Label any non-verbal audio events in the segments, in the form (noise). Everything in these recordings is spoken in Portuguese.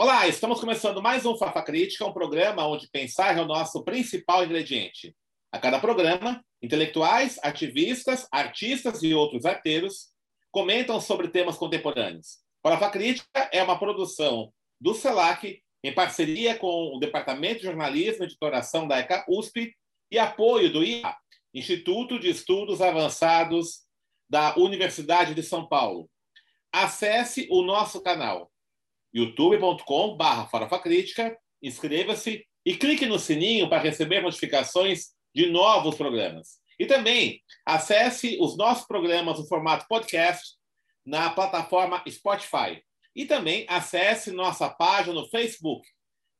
Olá, estamos começando mais um Fafa Crítica, um programa onde pensar é o nosso principal ingrediente. A cada programa, intelectuais, ativistas, artistas e outros arteiros comentam sobre temas contemporâneos. Fafa Crítica é uma produção do CELAC em parceria com o Departamento de Jornalismo e Editoração da ECA USP e apoio do IA, Instituto de Estudos Avançados da Universidade de São Paulo. Acesse o nosso canal youtube.com.br farofacrítica, inscreva-se e clique no sininho para receber notificações de novos programas. E também acesse os nossos programas no formato podcast na plataforma Spotify. E também acesse nossa página no Facebook,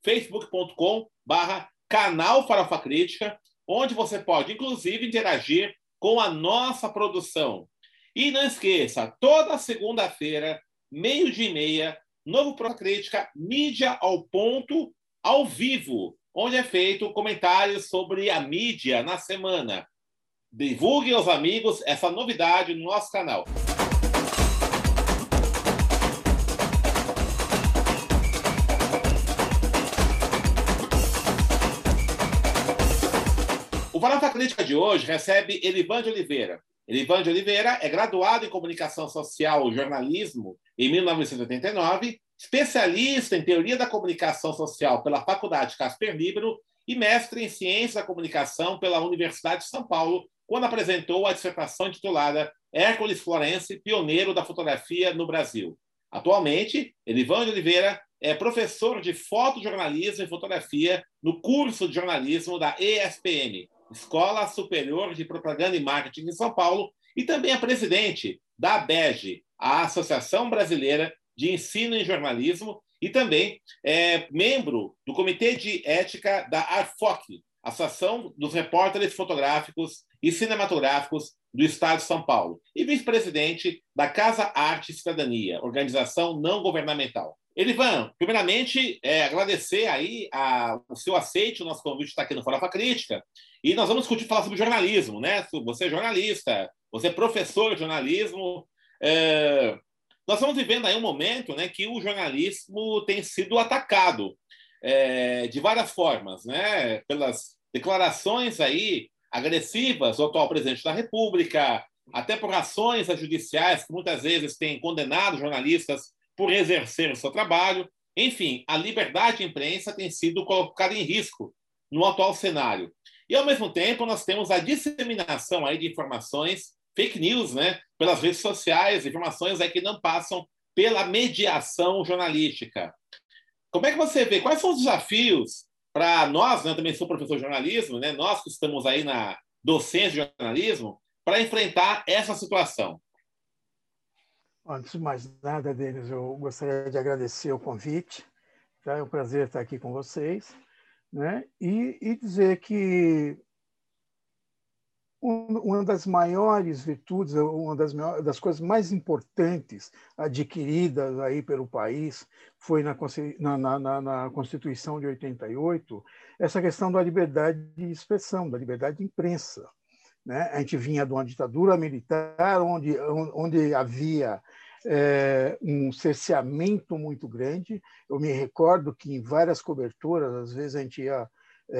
facebook.com.br canal Farofa Crítica, onde você pode, inclusive, interagir com a nossa produção. E não esqueça, toda segunda-feira, meio-dia e meia, Novo Pro Crítica, mídia ao ponto, ao vivo, onde é feito comentários sobre a mídia na semana. Divulgue aos amigos essa novidade no nosso canal. O Farofa Crítica de hoje recebe Elivan de Oliveira. Elivan de Oliveira é graduado em Comunicação Social e Jornalismo em 1989, especialista em Teoria da Comunicação Social pela Faculdade Casper Libero e mestre em Ciência da Comunicação pela Universidade de São Paulo, quando apresentou a dissertação intitulada Hércules Florence, pioneiro da fotografia no Brasil. Atualmente, Elivan de Oliveira é professor de fotojornalismo e fotografia no curso de jornalismo da ESPM, Escola Superior de Propaganda e Marketing em São Paulo, e também é presidente da ABEG, a Associação Brasileira de Ensino em Jornalismo, e também é membro do Comitê de Ética da ARFOC, Associação dos Repórteres Fotográficos e Cinematográficos do Estado de São Paulo, e vice-presidente da Casa Arte e Cidadania, organização não governamental. Elivan, primeiramente, é, agradecer aí a, o seu aceite, o nosso convite está aqui no Farofa Crítica, e nós vamos discutir, falar sobre jornalismo, né? Você é jornalista, você é professor de jornalismo, é, nós estamos vivendo aí um momento né, que o jornalismo tem sido atacado é, de várias formas, né? pelas declarações aí agressivas do atual presidente da República, até por ações judiciais que muitas vezes têm condenado jornalistas por exercer o seu trabalho. Enfim, a liberdade de imprensa tem sido colocada em risco no atual cenário. E, ao mesmo tempo, nós temos a disseminação aí de informações, fake news, né, pelas redes sociais, informações aí que não passam pela mediação jornalística. Como é que você vê? Quais são os desafios para nós, né, também sou professor de jornalismo, né, nós que estamos aí na docência de jornalismo, para enfrentar essa situação? Antes de mais nada, Denis, eu gostaria de agradecer o convite. Tá? É um prazer estar aqui com vocês. Né? E, e dizer que uma das maiores virtudes, uma das, maiores, das, coisas mais importantes adquiridas aí pelo país foi na, na, na, na, Constituição de 88 essa questão da liberdade de expressão, da liberdade de imprensa. Né? A gente vinha de uma ditadura militar onde, onde havia é, um cerceamento muito grande. Eu me recordo que em várias coberturas, às vezes a gente ia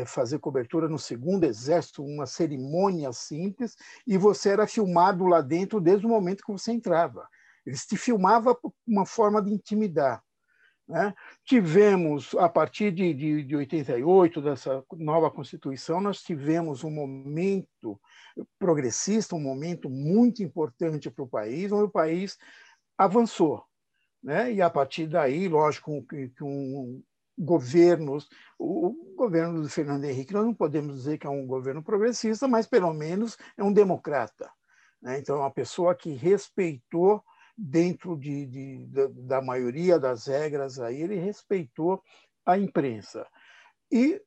fazer cobertura no segundo exército, uma cerimônia simples, e você era filmado lá dentro desde o momento que você entrava. Eles te filmavam uma forma de intimidar. Né? Tivemos, a partir de, de, de 88, dessa nova Constituição, nós tivemos um momento progressista, um momento muito importante para o país, onde o país avançou. Né? E a partir daí, lógico, que, que um, governos, o governo do Fernando Henrique, nós não podemos dizer que é um governo progressista, mas pelo menos é um democrata. Né? Então, é uma pessoa que respeitou, dentro de, de, da maioria das regras, aí, ele respeitou a imprensa. E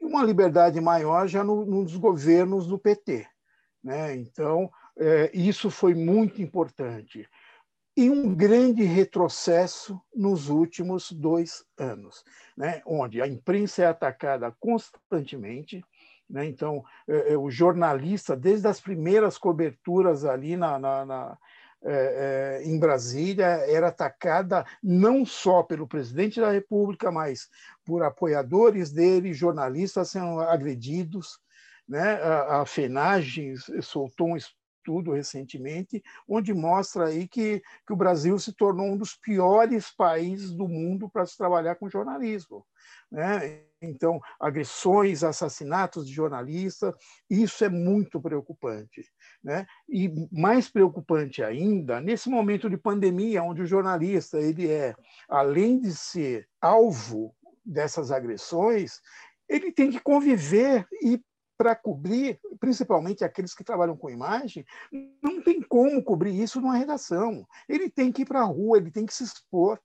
uma liberdade maior já no, nos governos do PT. Né? Então, é, isso foi muito importante e um grande retrocesso nos últimos dois anos, né? onde a imprensa é atacada constantemente. Né? Então, é, o jornalista, desde as primeiras coberturas ali na, na, na, é, em Brasília era atacada não só pelo presidente da República, mas por apoiadores dele, jornalistas sendo agredidos. Né? A, a FENAGE soltou um estudo recentemente, onde mostra aí que, que o Brasil se tornou um dos piores países do mundo para se trabalhar com jornalismo. Né? Então, agressões, assassinatos de jornalistas, isso é muito preocupante. Né? E mais preocupante ainda, nesse momento de pandemia, onde o jornalista ele é, além de ser alvo dessas agressões, ele tem que conviver e para cobrir, principalmente aqueles que trabalham com imagem, não tem como cobrir isso numa redação. Ele tem que ir para a rua, ele tem que se expor.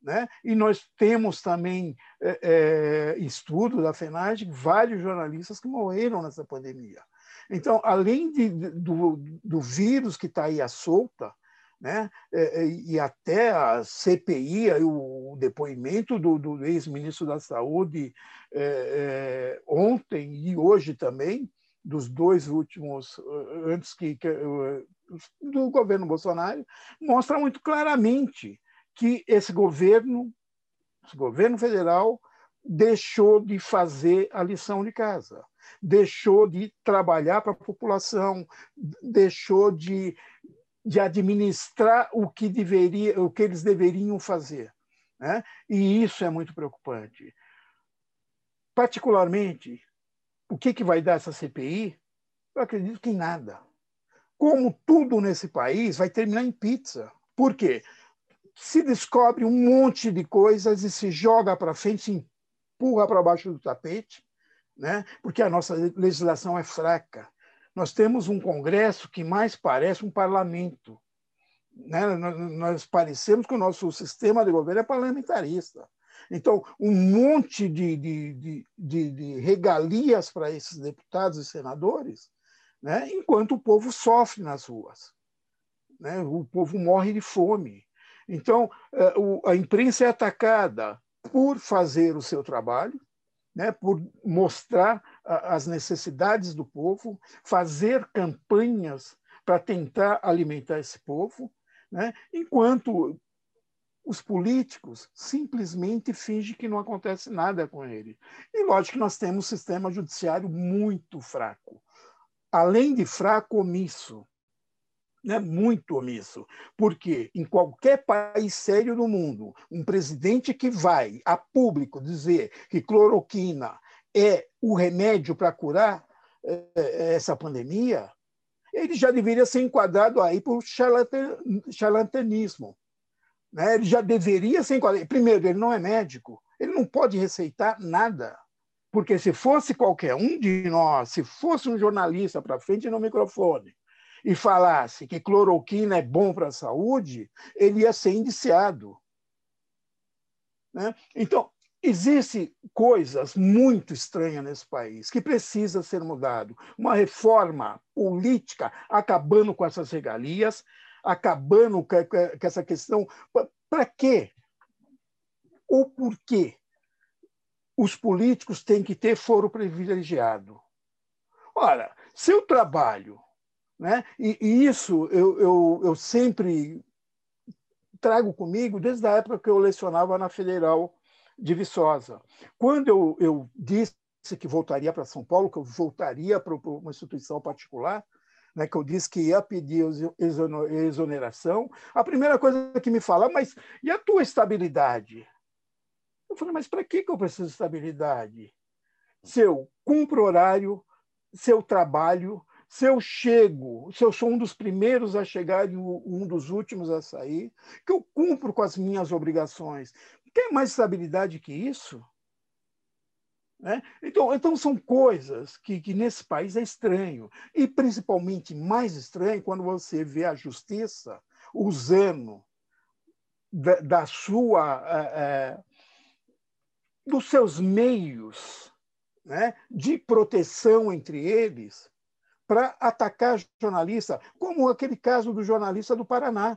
Né? E nós temos também é, é, estudo da FENAG, vários jornalistas que morreram nessa pandemia. Então, além de, do, do vírus que está aí à solta, né? É, é, e até a CPI, o depoimento do, do ex-ministro da Saúde é, é, ontem e hoje também, dos dois últimos, eh, antes que, que eh, do governo Bolsonaro, mostra muito claramente que esse governo, esse governo federal, deixou de fazer a lição de casa, deixou de trabalhar para a população, deixou de de administrar o que deveria, o que eles deveriam fazer, né? E isso é muito preocupante. Particularmente, o que que vai dar essa CPI? Eu acredito que nada. Como tudo nesse país vai terminar em pizza. Por quê? Se descobre um monte de coisas e se joga para frente, se empurra para baixo do tapete, né? Porque a nossa legislação é fraca nós temos um Congresso que mais parece um parlamento. Né? Nós parecemos que o nosso sistema de governo é parlamentarista. Então, um monte de, de, de, de regalias para esses deputados e senadores, né? enquanto o povo sofre nas ruas. Né? O povo morre de fome. Então, é, a imprensa é atacada por fazer o seu trabalho, né, por mostrar as necessidades do povo, fazer campanhas para tentar alimentar esse povo, né, enquanto os políticos simplesmente fingem que não acontece nada com ele. E lógico que nós temos um sistema judiciário muito fraco. Além de fraco, omisso né, muito omisso, porque em qualquer país sério do mundo, um presidente que vai a público dizer que cloroquina é o remédio para curar é, é, essa pandemia, ele já deveria ser enquadrado aí por charlatanismo. Né? Ele já deveria ser enquadrado. Primeiro, ele não é médico, ele não pode receitar nada. Porque se fosse qualquer um de nós, se fosse um jornalista para frente no microfone, e falasse que cloroquina é bom para a saúde, ele ia ser indiciado. Né? Então, existem coisas muito estranhas nesse país que precisa ser mudado. Uma reforma política acabando com essas regalias, acabando com essa questão. Para quê? Ou por quê? Os políticos têm que ter foro privilegiado. Ora, se eu trabalho né? E, e isso eu, eu, eu sempre trago comigo desde a época que eu lecionava na Federal de Viçosa. Quando eu, eu disse que voltaria para São Paulo, que eu voltaria para uma instituição particular, né, que eu disse que ia pedir exoneração, a primeira coisa que me fala, mas e a tua estabilidade? Eu falei, mas para que eu preciso de estabilidade? Se eu cumpro horário, se eu trabalho, se eu chego, se eu sou um dos primeiros a chegar e um dos últimos a sair, que eu cumpro com as minhas obrigações. Tem mais estabilidade que isso? Né? Então, então, são coisas que, que nesse país é estranho. E principalmente mais estranho quando você vê a justiça usando da, da sua. É, dos seus meios né, de proteção entre eles para atacar jornalista, como aquele caso do jornalista do Paraná,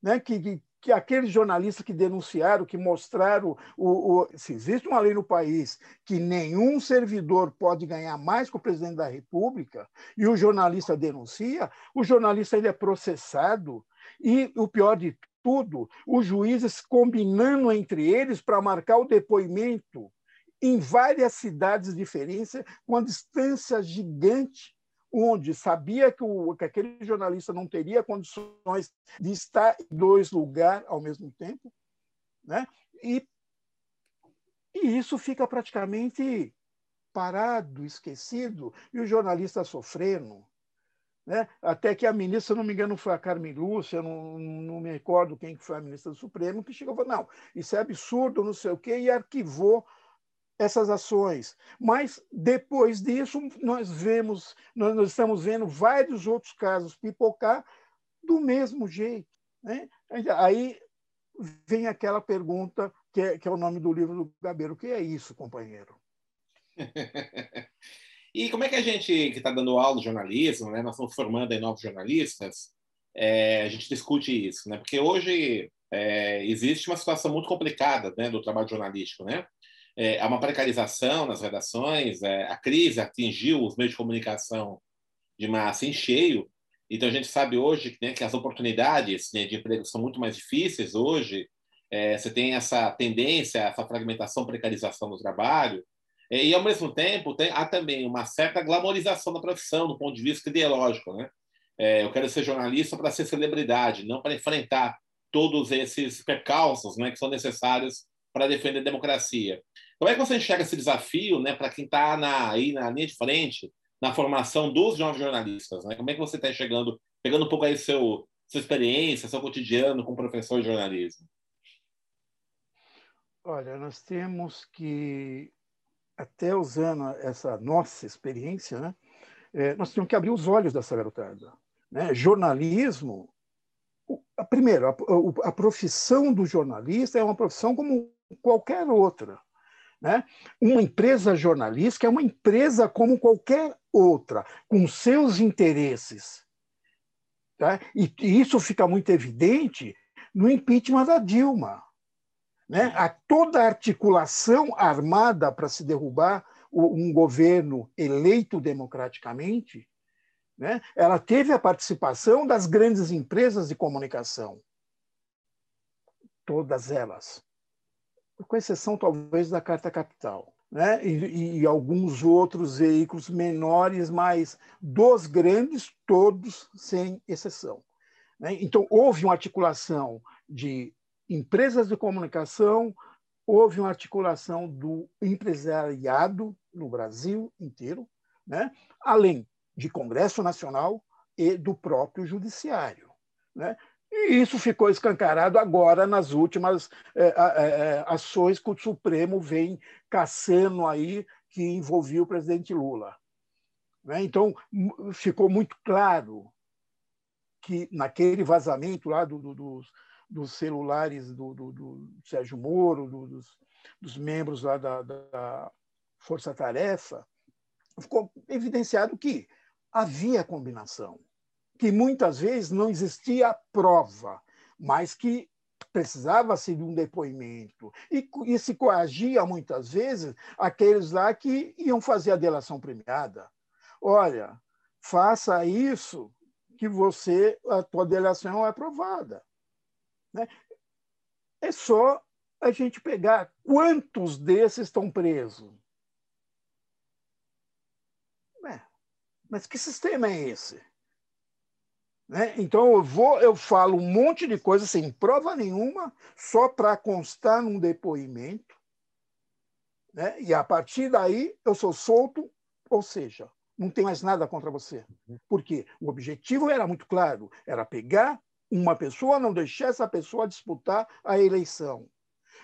né? que, que, que aqueles jornalistas que denunciaram, que mostraram o, o, se existe uma lei no país que nenhum servidor pode ganhar mais que o presidente da República, e o jornalista denuncia, o jornalista ele é processado, E o pior de tudo, os juízes combinando entre eles para marcar o depoimento em várias cidades diferentes, com uma distância gigante, onde sabia que, o, que aquele jornalista não teria condições de estar em dois lugares ao mesmo tempo, né? e, e isso fica praticamente parado, esquecido, e o jornalista sofrendo. Né? Até que a ministra, se não me engano, foi a Carmen Lúcia, não, não me recordo quem foi a ministra do Supremo, que chegou e falou: não, isso é absurdo, não sei o quê, e arquivou essas ações. Mas depois disso, nós vemos, nós estamos vendo vários outros casos pipocar do mesmo jeito. Né? Aí vem aquela pergunta que é, que é o nome do livro do Gabeiro: o que é isso, companheiro? (laughs) E como é que a gente, que está dando aula de jornalismo, né, nós estamos formando aí novos jornalistas, é, a gente discute isso, né? Porque hoje é, existe uma situação muito complicada né, do trabalho jornalístico, né? É, há uma precarização nas redações, é, a crise atingiu os meios de comunicação de massa em cheio, então a gente sabe hoje né, que as oportunidades né, de emprego são muito mais difíceis hoje, é, você tem essa tendência, essa fragmentação, precarização do trabalho, e, ao mesmo tempo, tem, há também uma certa glamorização da profissão, do ponto de vista ideológico. Né? É, eu quero ser jornalista para ser celebridade, não para enfrentar todos esses percalços né, que são necessários para defender a democracia. Como é que você enxerga esse desafio né, para quem está aí na linha de frente, na formação dos novos jornalistas? Né? Como é que você está chegando, pegando um pouco aí seu, sua experiência, seu cotidiano como professor de jornalismo? Olha, nós temos que até usando essa nossa experiência, né, é, nós temos que abrir os olhos dessa garotada. Né? Jornalismo, primeiro, a, a, profissão do jornalista é uma profissão como qualquer outra. Né? Uma empresa jornalística é uma empresa como qualquer outra, com seus interesses. Tá? E, e isso fica muito evidente no impeachment da Dilma né? a toda articulação armada para se derrubar um governo eleito democraticamente, né? ela teve a participação das grandes empresas de comunicação. Todas elas. Com exceção, talvez, da Carta Capital. Né? E, e, alguns outros veículos menores, mas dos grandes, todos sem exceção. Né? Então, houve uma articulação de empresas de comunicação, houve uma articulação do empresariado no Brasil inteiro, né? além de Congresso Nacional e do próprio Judiciário. Né? E isso ficou escancarado agora nas últimas é, é, ações que o Supremo vem caçando aí, que envolvia o presidente Lula. Né? Então, ficou muito claro que naquele vazamento lá do, do, dos, dos celulares do, do, Sérgio Moro, do, dos, dos, membros lá da, da Força Tarefa, ficou evidenciado que havia combinação, que muitas vezes não existia prova, mas que precisava-se de um depoimento. E, e, se coagia, muitas vezes, aqueles lá que iam fazer a delação premiada. Olha, faça isso que você a tua delação é aprovada. Né? É só a gente pegar quantos desses estão presos. É, mas que sistema é esse? Né? Então eu vou, eu falo um monte de coisa sem prova nenhuma, só para constar num depoimento, né? e a partir daí eu sou solto, ou seja, não tem mais nada contra você. Uhum. Porque o objetivo era muito claro, era pegar uma pessoa, não deixar essa pessoa disputar a eleição.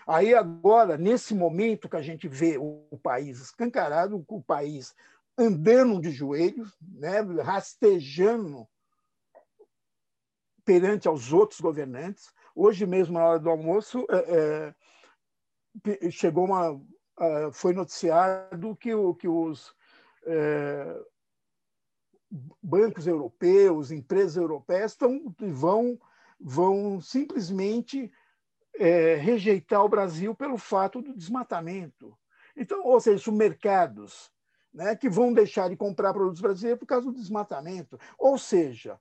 Aí agora, nesse momento que a gente vê o país escancarado, o país andando de joelhos, né, rastejando perante aos outros governantes. Hoje mesmo, na hora do almoço, é, é, chegou uma, foi noticiado que, o, que os é, bancos europeus, empresas europeias estão, vão, vão simplesmente é, rejeitar o Brasil pelo fato do desmatamento. Então, ou seja, mercados né, que vão deixar de comprar produtos brasileiros por causa do desmatamento. Ou seja,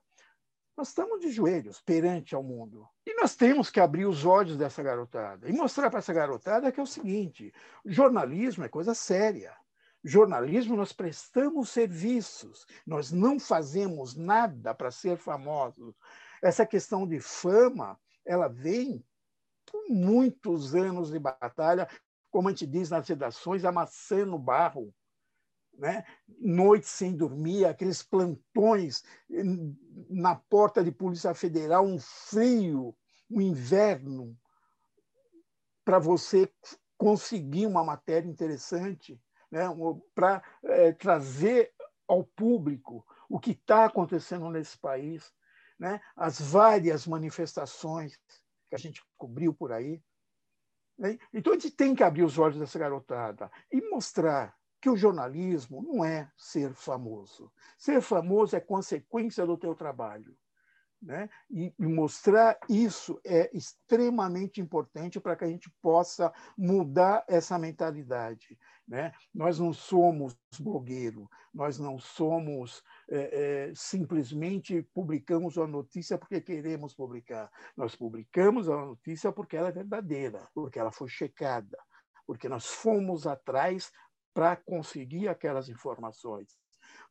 Nós estamos de joelhos perante ao mundo. E nós temos que abrir os olhos dessa garotada e mostrar para essa garotada que é o seguinte: jornalismo é coisa séria. Jornalismo, nós prestamos serviços, nós não fazemos nada para ser famosos. Essa questão de fama, ela vem por muitos anos de batalha, como a gente diz nas redações, amassando barro, né? noites sem dormir, aqueles plantões na porta de Polícia Federal, um frio, um inverno, para você conseguir uma matéria interessante, né? para é, trazer ao público o que está acontecendo nesse país, né? as várias manifestações que a gente cobriu por aí. Né? Então, a gente tem que abrir os olhos dessa garotada e mostrar que o jornalismo não é ser famoso. Ser famoso é consequência do teu trabalho. Né? E, mostrar isso é extremamente importante para que a gente possa mudar essa mentalidade. Né? Nós não somos blogueiro, nós não somos é, é, simplesmente publicamos a notícia porque queremos publicar. Nós publicamos a notícia porque ela é verdadeira, porque ela foi checada, porque nós fomos atrás para conseguir aquelas informações.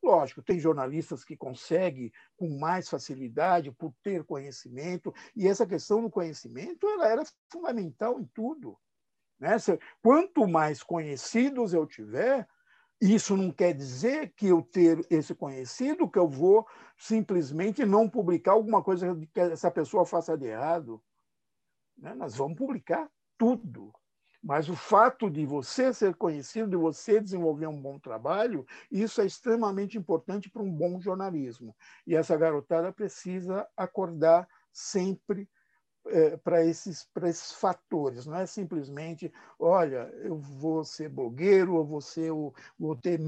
Lógico, tem jornalistas que conseguem com mais facilidade por ter conhecimento, e essa questão do conhecimento ela era fundamental em tudo. Né? Quanto mais conhecidos eu tiver, isso não quer dizer que eu ter esse conhecido, que eu vou simplesmente não publicar alguma coisa que essa pessoa faça de errado. Né? Nós vamos publicar tudo. Mas o fato de você ser conhecido, de você desenvolver um bom trabalho, isso é extremamente importante para um bom jornalismo. E essa garotada precisa acordar sempre é, para esses, esses fatores. Não é simplesmente, olha, eu vou ser blogueiro, ou vou, ser, vou ter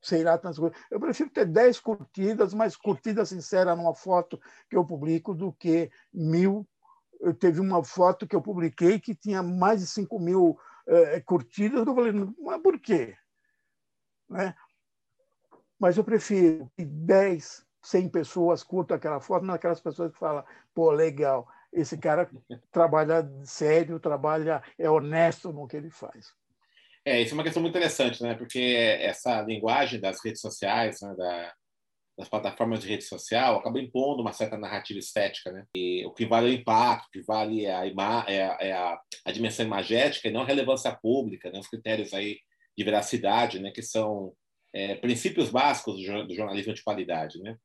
sei lá, tantas coisas. Eu prefiro ter 10 curtidas, mas curtida sincera numa foto que eu publico, do que mil eu teve uma foto que eu publiquei que tinha mais de 5 mil é, curtidas. Eu falei, mas por quê? Né? Mas eu prefiro que 10, 100 pessoas curtam aquela foto, não aquelas pessoas que falam, pô, legal, esse cara (laughs) trabalha sério, trabalha, é honesto no que ele faz. É, isso é uma questão muito interessante, né? Porque essa linguagem das redes sociais, né? da, das plataformas de rede social acaba impondo uma certa narrativa estética, né? E o que vale é o impacto, o que vale é a, é a, é a, a dimensão imagética e não a relevância pública, né? Os critérios aí de veracidade, né? Que são é, princípios básicos do, jornalismo de qualidade, né?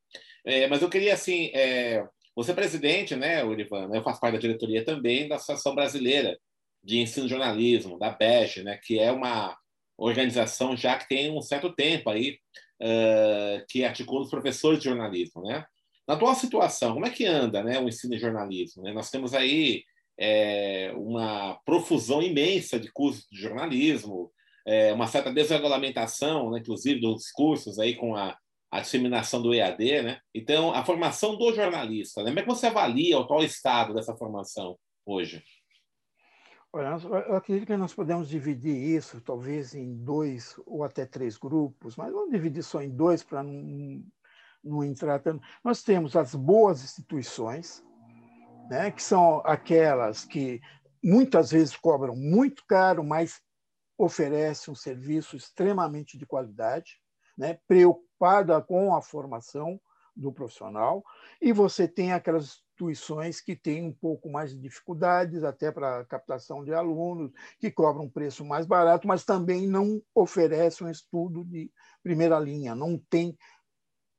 É, mas eu queria assim, é, você é presidente, né, Olivan? Eu faço parte da diretoria também da Associação Brasileira de Ensino de Jornalismo, da BEG, né? Que é uma organização já que tem um certo tempo aí uh, que articula os professores de jornalismo, né? Na atual situação, como é que anda, né, o ensino de jornalismo? Né? Nós temos aí é, uma profusão imensa de cursos de jornalismo, é, uma certa desregulamentação, né, inclusive dos cursos aí com a, a, disseminação do EAD, né? Então, a formação do jornalista, né? como é que você avalia o atual estado dessa formação hoje? Olha, eu acredito que nós podemos dividir isso talvez em dois ou até três grupos, mas vamos dividir só em dois para não, não entrar tanto. Nós temos as boas instituições, né, que são aquelas que muitas vezes cobram muito caro, mas oferecem um serviço extremamente de qualidade, né, preocupada com a formação do profissional, e você tem aquelas instituições que têm um pouco mais de dificuldades, até para captação de alunos, que cobram um preço mais barato, mas também não oferecem um estudo de primeira linha, não tem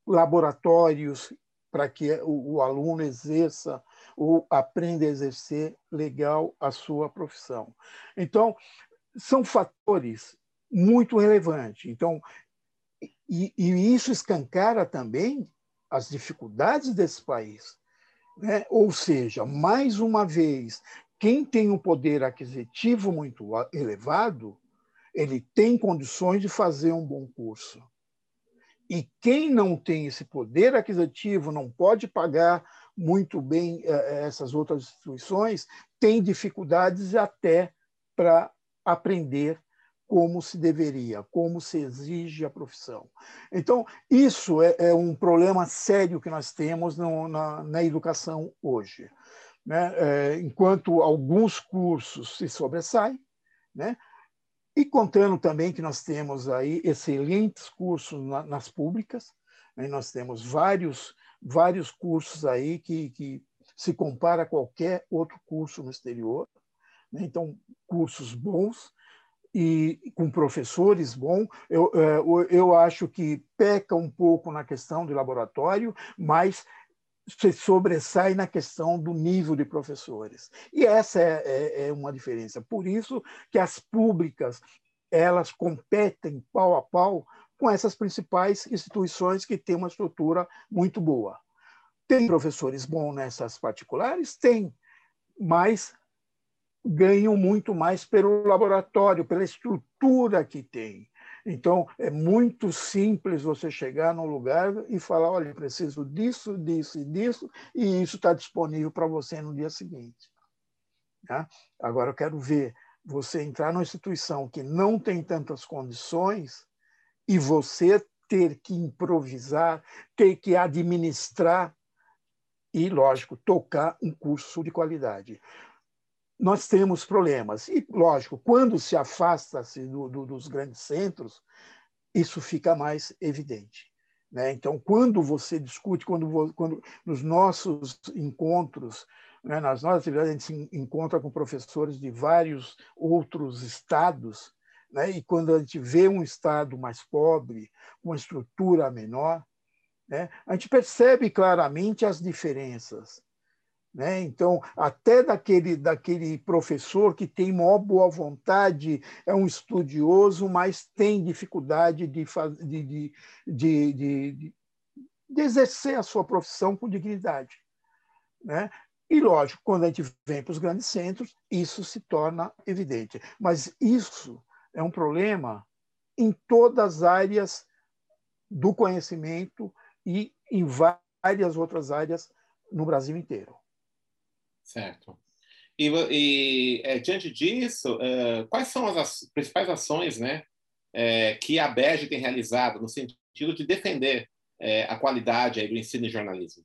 laboratórios para que o, o aluno exerça ou aprenda a exercer legal a sua profissão. Então, são fatores muito relevantes. Então, e, e, isso escancara também as dificuldades desse país. Né? Ou seja, mais uma vez, quem tem um poder aquisitivo muito elevado, ele tem condições de fazer um bom curso. E quem não tem esse poder aquisitivo, não pode pagar muito bem eh, eh, essas outras instituições, tem dificuldades até para aprender como se deveria, como se exige a profissão. Então, isso é, é um problema sério que nós temos no, na, na, educação hoje. Né? É, enquanto alguns cursos se sobressaem, né? e contando também que nós temos aí excelentes cursos na, nas públicas, né? nós temos vários, vários cursos aí que, que se compara a qualquer outro curso no exterior. Né? Então, cursos bons, e com professores bons. Eu, é, eu acho que peca um pouco na questão do laboratório, mas se sobressai na questão do nível de professores. E essa é, é, é uma diferença. Por isso que as públicas elas competem pau a pau com essas principais instituições que têm uma estrutura muito boa. Tem professores bons nessas particulares? Tem, mas ganham muito mais pelo laboratório, pela estrutura que tem. Então, é muito simples você chegar num lugar e falar: olha, preciso disso, disso e disso, e isso está disponível para você no dia seguinte. Tá? Agora, eu quero ver você entrar numa instituição que não tem tantas condições e você ter que improvisar, ter que administrar e, lógico, tocar um curso de qualidade nós temos problemas. E, lógico, quando se afasta-se do, do, dos grandes centros, isso fica mais evidente. Né? Então, quando você discute, quando, quando nos nossos encontros, né, nas nossas atividades, a gente se encontra com professores de vários outros estados, né? e quando a gente vê um estado mais pobre, uma estrutura menor, né, a gente percebe claramente as diferenças. Né? Então, até daquele, daquele professor que tem maior boa vontade, é um estudioso, mas tem dificuldade de, de, de, de, de, de exercer a sua profissão com dignidade. Né? E, lógico, quando a gente vem para os grandes centros, isso se torna evidente. Mas isso é um problema em todas as áreas do conhecimento e em várias outras áreas no Brasil inteiro. Certo. E, e é, diante disso, é, quais são as, principais ações né, é, que a BEG tem realizado no sentido de defender é, a qualidade aí, do ensino e jornalismo?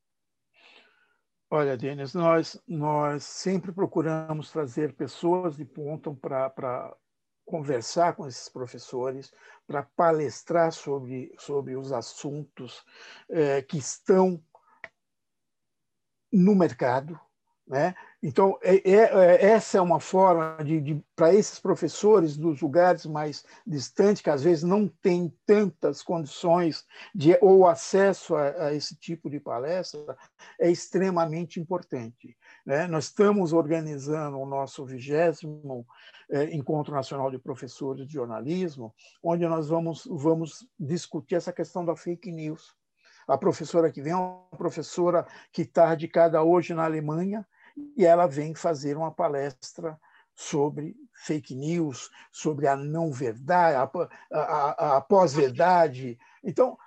Olha, Denis, nós, nós sempre procuramos trazer pessoas de ponta para conversar com esses professores, para palestrar sobre, sobre os assuntos é, que estão no mercado, né? Então, é, é, é, essa é uma forma de, de para esses professores dos lugares mais distantes, que às vezes não têm tantas condições de, ou acesso a, a esse tipo de palestra, é extremamente importante. Né? Nós estamos organizando o nosso vigésimo é, Encontro Nacional de Professores de Jornalismo, onde nós vamos, vamos discutir essa questão da fake news. A professora que vem é uma professora que está radicada hoje na Alemanha, e ela vem fazer uma palestra sobre fake news, sobre a não verdade, a, a, a pós-verdade. Então,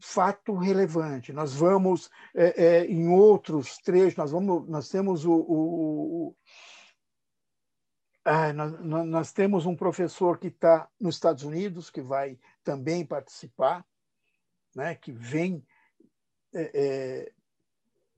fato relevante. Nós vamos é, é, em outros trechos, nós vamos, nós temos o, o, o ah, nós, nós, temos um professor que está nos Estados Unidos que vai também participar, né, que vem é, é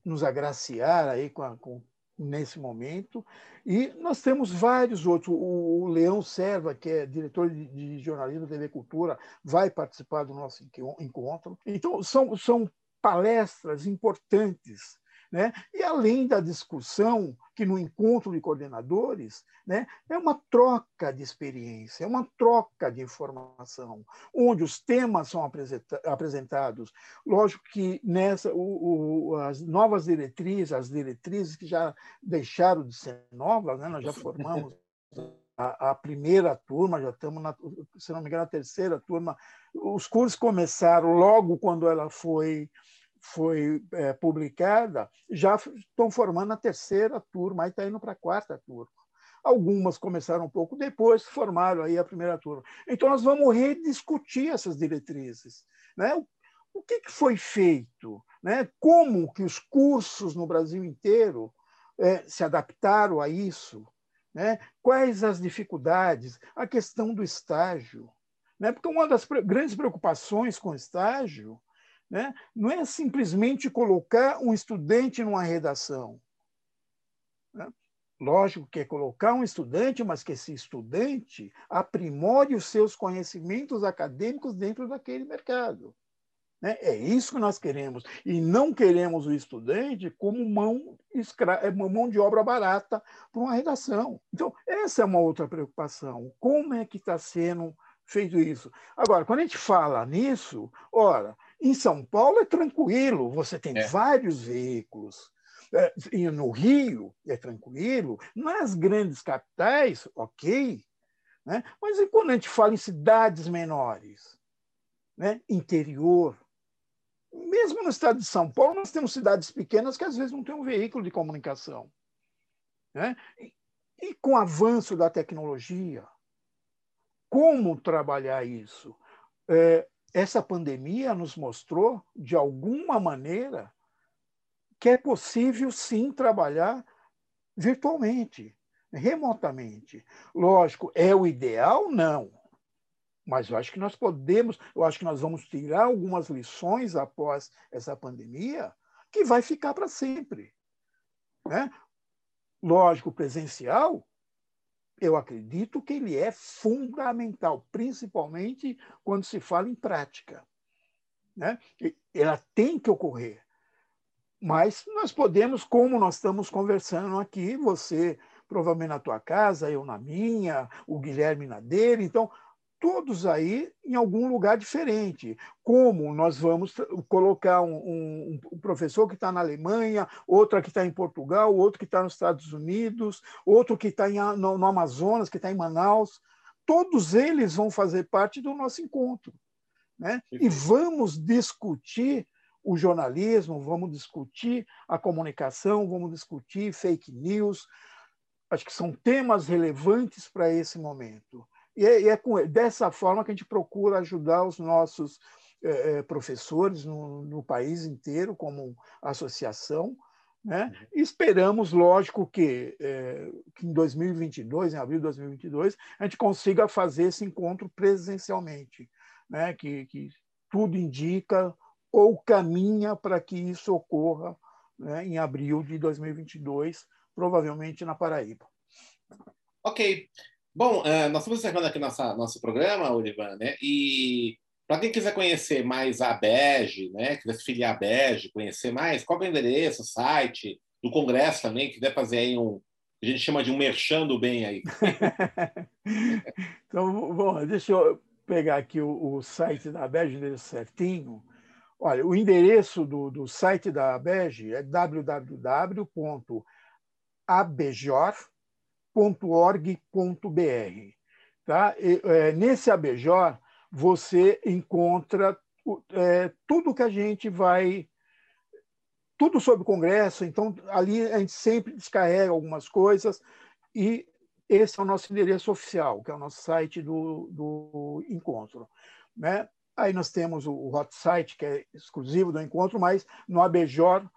nos agraciar aí com, a, com nesse momento. E nós temos vários outros. O, Leão Serva, que é diretor de, de, jornalismo da TV Cultura, vai participar do nosso encontro. Então, são, são palestras importantes né? E além da discussão, que no encontro de coordenadores né, é uma troca de experiência, é uma troca de informação, onde os temas são apresentados. Lógico que nessa o, o, as novas diretrizes, as diretrizes que já deixaram de ser novas, né, nós já formamos a, a, primeira turma, já estamos, na, se não me engano, na terceira turma. Os cursos começaram logo quando ela foi foi é, publicada, já estão formando a terceira turma, aí está indo para a quarta turma. Algumas começaram um pouco depois, formaram aí a primeira turma. Então, nós vamos rediscutir essas diretrizes. Né? O, o que, que foi feito? Né? Como que os cursos no Brasil inteiro é, se adaptaram a isso? Né? Quais as dificuldades? A questão do estágio. Né? Porque uma das grandes preocupações com o estágio né, não é simplesmente colocar um estudante numa redação. Né? Lógico que é colocar um estudante, mas que esse estudante aprimore os seus conhecimentos acadêmicos dentro daquele mercado. Né? É isso que nós queremos. E não queremos o estudante como mão, escra... É mão de obra barata para uma redação. Então, essa é uma outra preocupação. Como é que está sendo feito isso? Agora, quando a gente fala nisso, ora, em São Paulo é tranquilo, você tem é. vários veículos. É, no Rio é tranquilo, nas grandes capitais, ok. Né? Mas e quando a gente fala em cidades menores, né? interior? Mesmo no estado de São Paulo, nós temos cidades pequenas que às vezes não têm um veículo de comunicação. Né? E, e com o avanço da tecnologia, como trabalhar isso? É, essa pandemia nos mostrou, de alguma maneira, que é possível sim trabalhar virtualmente, remotamente. Lógico, é o ideal? Não. Mas eu acho que nós podemos, eu acho que nós vamos tirar algumas lições após essa pandemia que vai ficar para sempre. Né? Lógico, presencial eu acredito que ele é fundamental, principalmente quando se fala em prática. Né? Ela tem que ocorrer. Mas nós podemos, como nós estamos conversando aqui, você provavelmente na tua casa, eu na minha, o Guilherme na dele, então todos aí em algum lugar diferente. Como nós vamos colocar um, um, um professor que está na Alemanha, outro que está em Portugal, outro que está nos Estados Unidos, outro que está no, no Amazonas, que está em Manaus. Todos eles vão fazer parte do nosso encontro. Né? E vamos discutir o jornalismo, vamos discutir a comunicação, vamos discutir fake news. Acho que são temas relevantes para esse momento. E é, e é com, dessa forma que a gente procura ajudar os nossos é, professores no, no, país inteiro, como associação. Né? Uhum. E esperamos, lógico, que, é, que em 2022, em abril de 2022, a gente consiga fazer esse encontro presencialmente, né? que, que tudo indica ou caminha para que isso ocorra né? em abril de 2022, provavelmente na Paraíba. Ok. Bom, uh, nós estamos encerrando aqui nossa, nosso programa, Olivan, né? E para quem quiser conhecer mais a BEG, né? Quiser se filiar à BEG, conhecer mais, qual é o endereço, site, do Congresso também, quiser fazer aí um. A gente chama de um merchando bem aí. (laughs) então, bom, deixa eu pegar aqui o, o site da BEG, o certinho. Olha, o endereço do, do site da BEG é www.abjor.com abejor.org.br. Tá? E, é, nesse Abejor, você encontra é, tudo que a gente vai. Tudo sobre o Congresso, então ali a gente sempre descarrega algumas coisas e esse é o nosso endereço oficial, que é o nosso site do, do encontro. Né? Aí nós temos o hot site, que é exclusivo do encontro, mas no abejor.org.br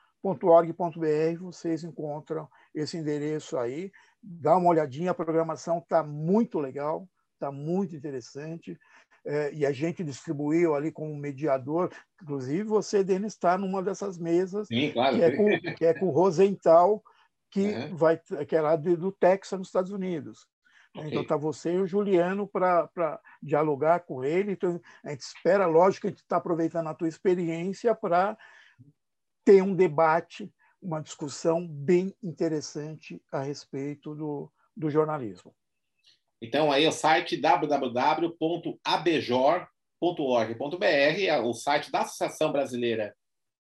vocês encontram esse endereço aí dá uma olhadinha, a programação está muito legal, está muito interessante. É, e a gente distribuiu ali como mediador, inclusive você, Denis, está numa dessas mesas, Sim, claro. que, é com, que é com o Rosenthal, que, uhum. vai, que é lá do Texas, nos Estados Unidos. Okay. Então está você e o Juliano para dialogar com ele. Então, a gente espera, lógico, que a gente está aproveitando a tua experiência para ter um debate uma discussão bem interessante a respeito do, do jornalismo. Então, aí o site www.abjor.org.br, é o site da Associação Brasileira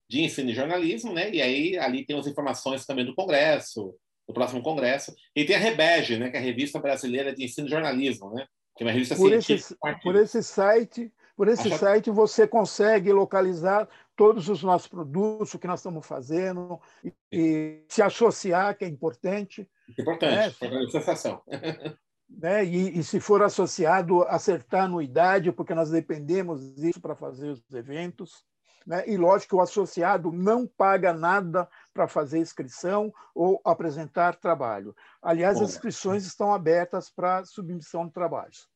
de Ensino e Jornalismo, né? E aí ali tem as informações também do Congresso, do próximo Congresso. E tem a Rebege, né? Que é a Revista Brasileira de Ensino e Jornalismo, né? Que é uma revista por científica. Esse, por esse site, por esse Acho... site você consegue localizar todos os nossos produtos, o que nós estamos fazendo, e, e se associar, que é importante. Importante, né? a associação. (laughs) né? E, e, se for associado, acertar anuidade, porque nós dependemos disso para fazer os eventos. Né? E, lógico, que o associado não paga nada para fazer inscrição ou apresentar trabalho. Aliás, Bom. as inscrições estão abertas para submissão de trabalhos.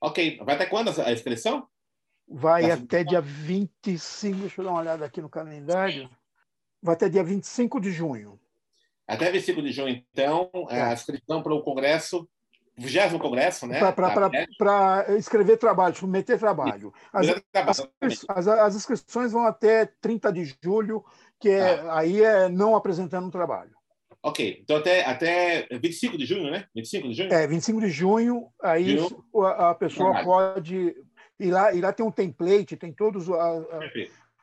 Ok. Vai até quando a inscrição? Vai até dia 25, deixa eu dar uma olhada aqui no calendário. Vai até dia 25 de junho. Até 25 de junho, então, é. a inscrição para o Congresso, o 20 Congresso, né? Para escrever trabalho, submeter trabalho. As, as, as, inscrições vão até 30 de julho, que é, ah. aí é não apresentando trabalho. Ok, então até, até 25 de junho, né? 25 de junho? É, 25 de junho, aí junho. a, pessoa Trabalho. pode. E lá, e lá tem um template, tem todas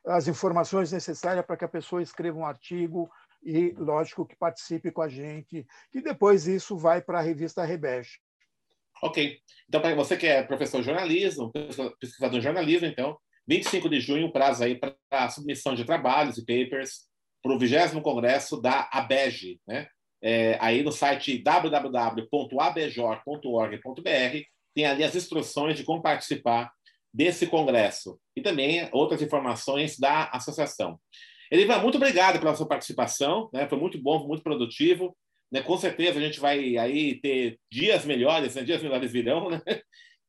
as informações necessárias para que a pessoa escreva um artigo e, lógico, que participe com a gente, e depois isso vai para a revista Rebege. Ok. Então, para você que é professor de jornalismo, pesquisador de jornalismo, então, 25 de junho, prazo aí para a submissão de trabalhos e papers para o 20 Congresso da ABEG, né? É, aí no site www.abjor.org.br tem ali as instruções de como participar desse congresso e também outras informações da associação. Elivan, muito obrigado pela sua participação, né? foi muito bom, muito produtivo. Né? Com certeza a gente vai aí ter dias melhores, né? dias melhores virão, né?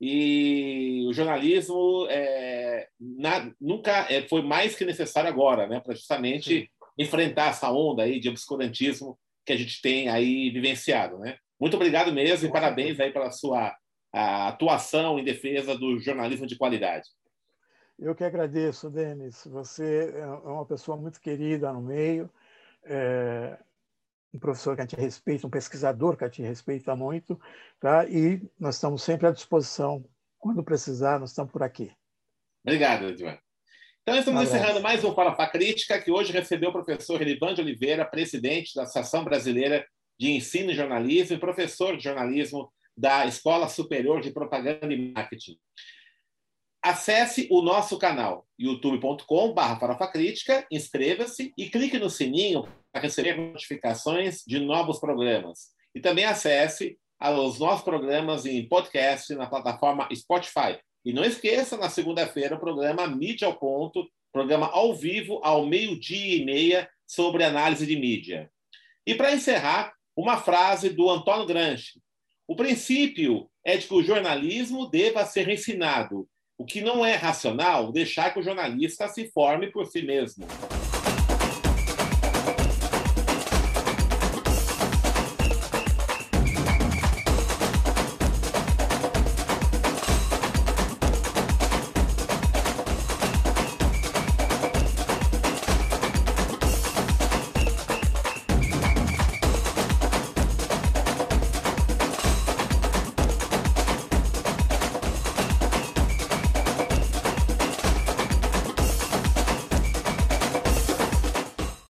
E o jornalismo é, na, nunca é, foi mais que necessário agora, né? Para justamente Sim. enfrentar essa onda aí de obscurantismo que a gente tem aí vivenciado, né? Muito obrigado mesmo e parabéns aí pela sua atuação em defesa do jornalismo de qualidade. Eu que agradeço, Denis. Você é uma pessoa muito querida no meio, é um professor que a gente respeita, um pesquisador que a gente respeita muito, tá? e nós estamos sempre à disposição. Quando precisar, nós estamos por aqui. Obrigado, Edmar. Então, estamos um encerrando mais um Fala Crítica, que hoje recebeu o professor Elivan de Oliveira, presidente da Associação Brasileira de Ensino e Jornalismo e professor de jornalismo da Escola Superior de Propaganda e Marketing. Acesse o nosso canal youtube.com.br inscreva-se e clique no sininho para receber notificações de novos programas. E também acesse os nossos programas em podcast na plataforma Spotify. E não esqueça, na segunda-feira, o programa Mídia ao Ponto, programa ao vivo, ao meio-dia e meia, sobre análise de mídia. E para encerrar, uma frase do Antônio Gramsci. O princípio é de que o jornalismo deva ser ensinado o que não é racional deixar que o jornalista se forme por si mesmo.